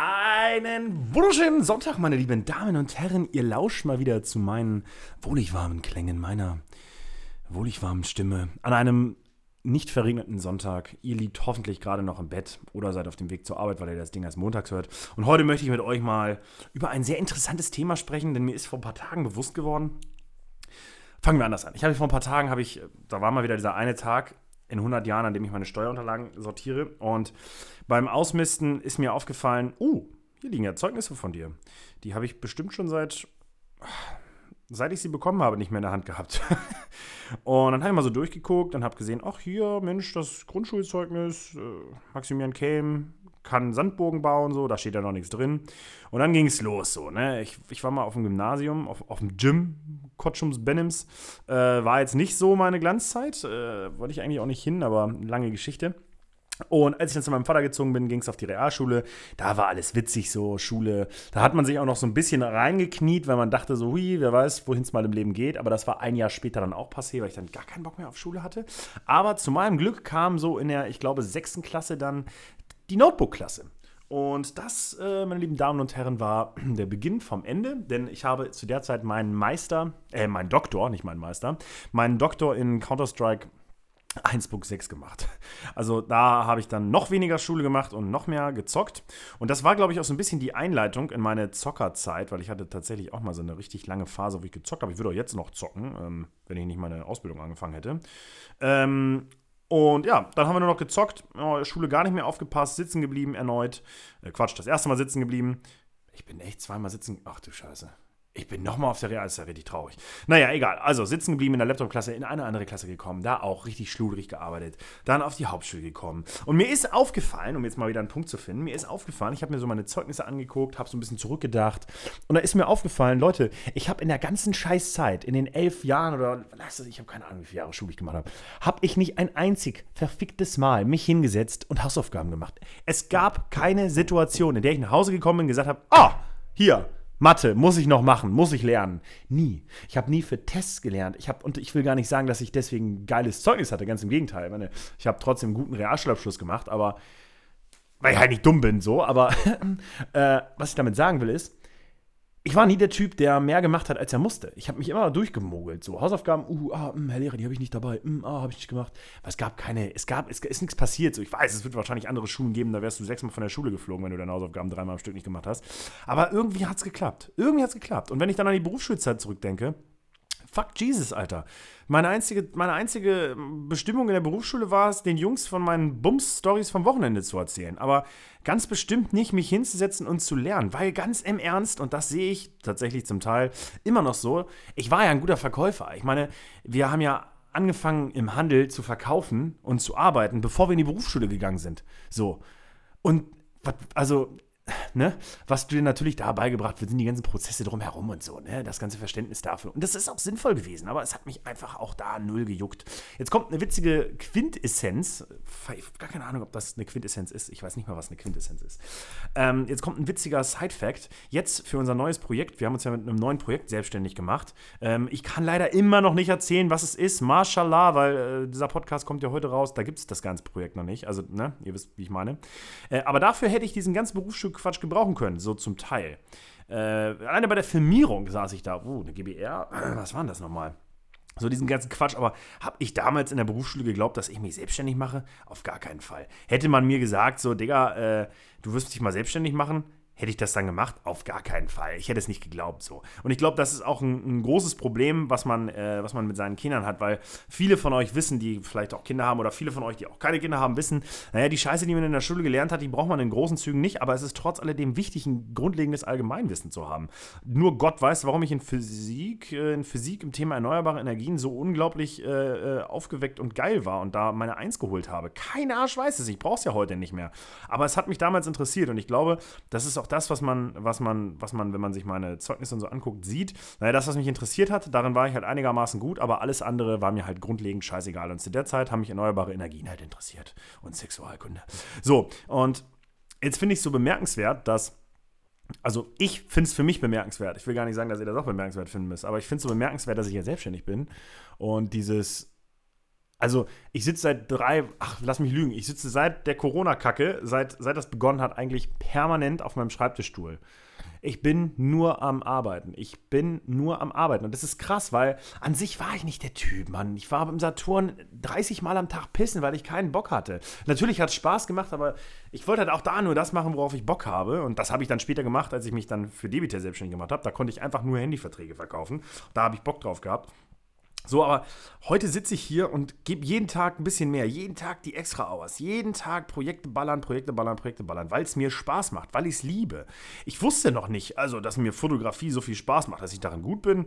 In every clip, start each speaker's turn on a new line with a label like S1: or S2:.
S1: Einen wunderschönen Sonntag, meine lieben Damen und Herren. Ihr lauscht mal wieder zu meinen wohlig warmen Klängen meiner wohlig warmen Stimme an einem nicht verregneten Sonntag. Ihr liegt hoffentlich gerade noch im Bett oder seid auf dem Weg zur Arbeit, weil ihr das Ding erst montags hört. Und heute möchte ich mit euch mal über ein sehr interessantes Thema sprechen, denn mir ist vor ein paar Tagen bewusst geworden. Fangen wir anders an. Ich habe vor ein paar Tagen, habe ich, da war mal wieder dieser eine Tag in 100 Jahren, an dem ich meine Steuerunterlagen sortiere. Und beim Ausmisten ist mir aufgefallen, uh, hier liegen ja Zeugnisse von dir. Die habe ich bestimmt schon seit seit ich sie bekommen habe, nicht mehr in der Hand gehabt. und dann habe ich mal so durchgeguckt und habe gesehen, ach hier, Mensch, das Grundschulzeugnis, äh, Maximilian Kelm kann Sandburgen bauen, so, da steht ja noch nichts drin. Und dann ging es los, so, ne. Ich, ich war mal auf dem Gymnasium, auf, auf dem Gym, Kotschums Bennims. Äh, war jetzt nicht so meine Glanzzeit, äh, wollte ich eigentlich auch nicht hin, aber lange Geschichte. Und als ich dann zu meinem Vater gezogen bin, ging es auf die Realschule. Da war alles witzig, so Schule. Da hat man sich auch noch so ein bisschen reingekniet, weil man dachte so, hui, wer weiß, wohin es mal im Leben geht. Aber das war ein Jahr später dann auch passiert, weil ich dann gar keinen Bock mehr auf Schule hatte. Aber zu meinem Glück kam so in der, ich glaube, sechsten Klasse dann die Notebook-Klasse. Und das, äh, meine lieben Damen und Herren, war der Beginn vom Ende, denn ich habe zu der Zeit meinen Meister, äh, meinen Doktor, nicht meinen Meister, meinen Doktor in Counter-Strike 1.6 gemacht. Also da habe ich dann noch weniger Schule gemacht und noch mehr gezockt. Und das war, glaube ich, auch so ein bisschen die Einleitung in meine Zockerzeit, weil ich hatte tatsächlich auch mal so eine richtig lange Phase, wo ich gezockt habe. Ich würde auch jetzt noch zocken, ähm, wenn ich nicht meine Ausbildung angefangen hätte. Ähm, und ja, dann haben wir nur noch gezockt, oh, Schule gar nicht mehr aufgepasst, sitzen geblieben erneut. Äh, Quatsch, das erste Mal sitzen geblieben. Ich bin echt zweimal sitzen. Ach du Scheiße. Ich bin nochmal auf der Real, ist ja richtig traurig. Naja, egal. Also sitzen geblieben in der Laptop-Klasse, in eine andere Klasse gekommen, da auch richtig schludrig gearbeitet, dann auf die Hauptschule gekommen. Und mir ist aufgefallen, um jetzt mal wieder einen Punkt zu finden, mir ist aufgefallen, ich habe mir so meine Zeugnisse angeguckt, habe so ein bisschen zurückgedacht und da ist mir aufgefallen, Leute, ich habe in der ganzen Scheißzeit, in den elf Jahren oder, lass es, ich habe keine Ahnung, wie viele Jahre Schule ich gemacht habe, habe ich nicht ein einzig verficktes Mal mich hingesetzt und Hausaufgaben gemacht. Es gab keine Situation, in der ich nach Hause gekommen bin und gesagt habe, ah, hier, Mathe muss ich noch machen, muss ich lernen. Nie. Ich habe nie für Tests gelernt. Ich habe und ich will gar nicht sagen, dass ich deswegen geiles Zeugnis hatte, ganz im Gegenteil. Ich, meine, ich habe trotzdem einen guten Realschulabschluss gemacht, aber weil ich halt nicht dumm bin, so. Aber äh, was ich damit sagen will ist, ich war nie der Typ, der mehr gemacht hat, als er musste. Ich habe mich immer durchgemogelt. So, Hausaufgaben, uh, ah, mh, hm, Herr Lehrer, die habe ich nicht dabei. Mh, hm, ah, habe ich nicht gemacht. Aber es gab keine, es gab, es ist nichts passiert. So, ich weiß, es wird wahrscheinlich andere Schulen geben, da wärst du sechsmal von der Schule geflogen, wenn du deine Hausaufgaben dreimal am Stück nicht gemacht hast. Aber irgendwie hat es geklappt. Irgendwie hat es geklappt. Und wenn ich dann an die Berufsschulzeit zurückdenke, fuck Jesus, Alter. Meine einzige, meine einzige Bestimmung in der Berufsschule war es, den Jungs von meinen Bums-Stories vom Wochenende zu erzählen. Aber ganz bestimmt nicht, mich hinzusetzen und zu lernen. Weil ganz im Ernst, und das sehe ich tatsächlich zum Teil immer noch so, ich war ja ein guter Verkäufer. Ich meine, wir haben ja angefangen im Handel zu verkaufen und zu arbeiten, bevor wir in die Berufsschule gegangen sind. So. Und also ne, was dir natürlich da beigebracht wird, sind die ganzen Prozesse drumherum und so, ne, das ganze Verständnis dafür. Und das ist auch sinnvoll gewesen, aber es hat mich einfach auch da null gejuckt. Jetzt kommt eine witzige Quintessenz. Ich habe gar keine Ahnung, ob das eine Quintessenz ist. Ich weiß nicht mal, was eine Quintessenz ist. Ähm, jetzt kommt ein witziger Side-Fact. Jetzt für unser neues Projekt, wir haben uns ja mit einem neuen Projekt selbstständig gemacht. Ähm, ich kann leider immer noch nicht erzählen, was es ist. Mashallah, weil äh, dieser Podcast kommt ja heute raus. Da gibt es das ganze Projekt noch nicht. Also, ne, ihr wisst, wie ich meine. Äh, aber dafür hätte ich diesen ganzen Berufsstück Quatsch gebrauchen können, so zum Teil. Äh, alleine bei der Filmierung saß ich da, uh, eine GBR, was war denn das nochmal? So diesen ganzen Quatsch, aber habe ich damals in der Berufsschule geglaubt, dass ich mich selbstständig mache? Auf gar keinen Fall. Hätte man mir gesagt, so, Digga, äh, du wirst dich mal selbstständig machen, Hätte ich das dann gemacht? Auf gar keinen Fall. Ich hätte es nicht geglaubt so. Und ich glaube, das ist auch ein, ein, großes Problem, was man, äh, was man mit seinen Kindern hat, weil viele von euch wissen, die vielleicht auch Kinder haben oder viele von euch, die auch keine Kinder haben, wissen, naja, die Scheiße, die man in der Schule gelernt hat, die braucht man in großen Zügen nicht, aber es ist trotz alledem wichtig, ein grundlegendes Allgemeinwissen zu haben. Nur Gott weiß, warum ich in Physik, äh, in Physik im Thema erneuerbare Energien so unglaublich äh, äh aufgeweckt und geil war und da meine Eins geholt habe. Kein Arsch weiß es, ich brauche es ja heute nicht mehr. Aber es hat mich damals interessiert und ich glaube, das ist auch das, was man, was man, was man, wenn man sich meine Zeugnisse und so anguckt, sieht. Naja, das, was mich interessiert hat, darin war ich halt einigermaßen gut, aber alles andere war mir halt grundlegend scheißegal. Und zu der Zeit haben mich erneuerbare Energien halt interessiert und Sexualkunde. So, und jetzt finde ich es so bemerkenswert, dass also ich finde es für mich bemerkenswert. Ich will gar nicht sagen, dass ihr das auch bemerkenswert finden müsst, aber ich finde es so bemerkenswert, dass ich ja selbstständig bin und dieses Also, ich sitze seit drei, ach, lass mich lügen, ich sitze seit der Corona-Kacke, seit, seit das begonnen hat, eigentlich permanent auf meinem Schreibtischstuhl. Ich bin nur am Arbeiten. Ich bin nur am Arbeiten. Und das ist krass, weil an sich war ich nicht der Typ, Mann. Ich war im Saturn 30 Mal am Tag pissen, weil ich keinen Bock hatte. Natürlich hat es Spaß gemacht, aber ich wollte halt auch da nur das machen, worauf ich Bock habe. Und das habe ich dann später gemacht, als ich mich dann für Debiter selbstständig gemacht habe. Da konnte ich einfach nur Handyverträge verkaufen. Da habe ich Bock drauf gehabt. So, aber heute sitze ich hier und gebe jeden Tag ein bisschen mehr, jeden Tag die extra Hours, jeden Tag Projekte ballern, Projekte ballern, Projekte ballern, weil es mir Spaß macht, weil ich es liebe. Ich wusste noch nicht, also, dass mir Fotografie so viel Spaß macht, dass ich darin gut bin.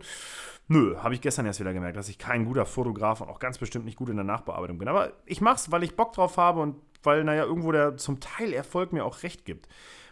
S1: Nö, habe ich gestern erst wieder gemerkt, dass ich kein guter Fotograf und auch ganz bestimmt nicht gut in der Nachbearbeitung bin. Aber ich mache es, weil ich Bock drauf habe und weil, naja, irgendwo der zum Teil Erfolg mir auch recht gibt.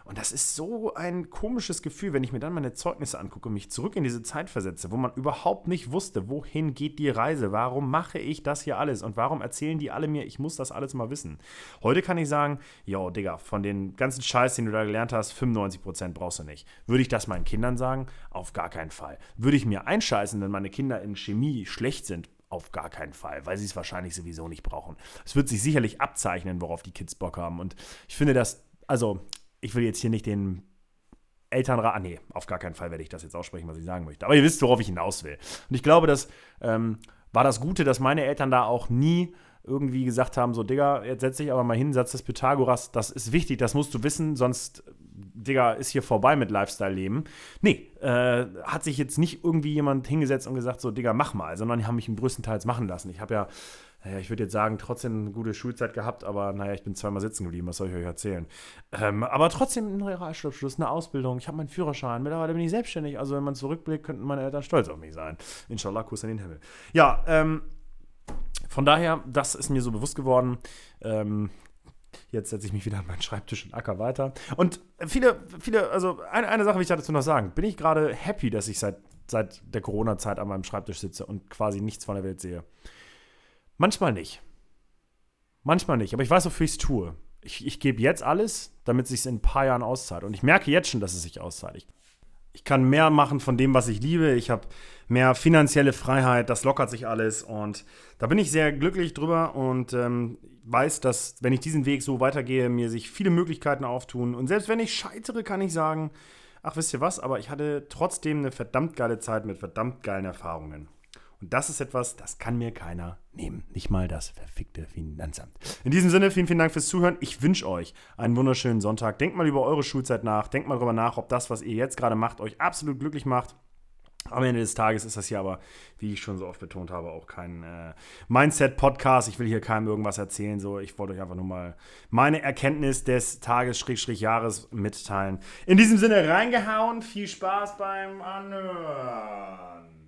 S1: Und das ist so ein komisches Gefühl, wenn ich mir dann meine Zeugnisse angucke und mich zurück in diese Zeit versetze, wo man überhaupt nicht wusste, wohin geht die Reise, warum mache ich das hier alles und warum erzählen die alle mir, ich muss das alles mal wissen. Heute kann ich sagen, yo, Digga, von den ganzen Scheiß, den du da gelernt hast, 95% brauchst du nicht. Würde ich das meinen Kindern sagen? Auf gar keinen Fall. Würde ich mir einscheißen, wenn meine Kinder in Chemie schlecht sind? Auf gar keinen Fall, weil sie es wahrscheinlich sowieso nicht brauchen. Es wird sich sicherlich abzeichnen, worauf die Kids Bock haben. Und ich finde das, also ich will jetzt hier nicht den Elternrat, ah, nee, auf gar keinen Fall werde ich das jetzt aussprechen, was ich sagen möchte. Aber ihr wisst, worauf ich hinaus will. Und ich glaube, das ähm, war das Gute, dass meine Eltern da auch nie irgendwie gesagt haben, so, Digga, jetzt setz dich aber mal hin, Satz des Pythagoras, das ist wichtig, das musst du wissen, sonst, Digga, ist hier vorbei mit Lifestyle-Leben. Nee, äh, hat sich jetzt nicht irgendwie jemand hingesetzt und gesagt, so, Digga, mach mal, sondern die haben mich im größten Teils machen lassen. Ich habe ja naja, ich würde jetzt sagen, trotzdem eine gute Schulzeit gehabt, aber naja, ich bin zweimal sitzen geblieben, was soll ich euch erzählen? Ähm, aber trotzdem ein Realschulabschluss, eine Ausbildung, ich habe meinen Führerschein, mittlerweile bin ich selbstständig, also wenn man zurückblickt, könnten meine Eltern stolz auf mich sein. Inshallah, Kuss in den Himmel. Ja, ähm, von daher, das ist mir so bewusst geworden. Ähm, Jetzt setze ich mich wieder an meinen Schreibtisch und acker weiter. Und viele, viele, also eine, eine Sache will ich dazu noch sagen. Bin ich gerade happy, dass ich seit, seit der Corona-Zeit an meinem Schreibtisch sitze und quasi nichts von der Welt sehe? Manchmal nicht. Manchmal nicht, aber ich weiß, wofür ich es tue. Ich, ich gebe jetzt alles, damit es sich in ein paar Jahren auszahlt. Und ich merke jetzt schon, dass es sich auszahlt. Ich, ich kann mehr machen von dem, was ich liebe. Ich habe mehr finanzielle Freiheit. Das lockert sich alles. Und da bin ich sehr glücklich drüber und ähm, weiß, dass, wenn ich diesen Weg so weitergehe, mir sich viele Möglichkeiten auftun. Und selbst wenn ich scheitere, kann ich sagen, ach, wisst ihr was, aber ich hatte trotzdem eine verdammt geile Zeit mit verdammt geilen Erfahrungen. Und das ist etwas, das kann mir keiner nehmen. Nicht mal das verfickte Finanzamt. In diesem Sinne, vielen, vielen Dank fürs Zuhören. Ich wünsche euch einen wunderschönen Sonntag. Denkt mal über eure Schulzeit nach. Denkt mal darüber nach, ob das, was ihr jetzt gerade macht, euch absolut glücklich macht. Am Ende des Tages ist das hier aber, wie ich schon so oft betont habe, auch kein äh, Mindset-Podcast. Ich will hier keinem irgendwas erzählen. So, ich wollte euch einfach nur mal meine Erkenntnis des Tages-Jahres mitteilen. In diesem Sinne reingehauen. Viel Spaß beim Anhören.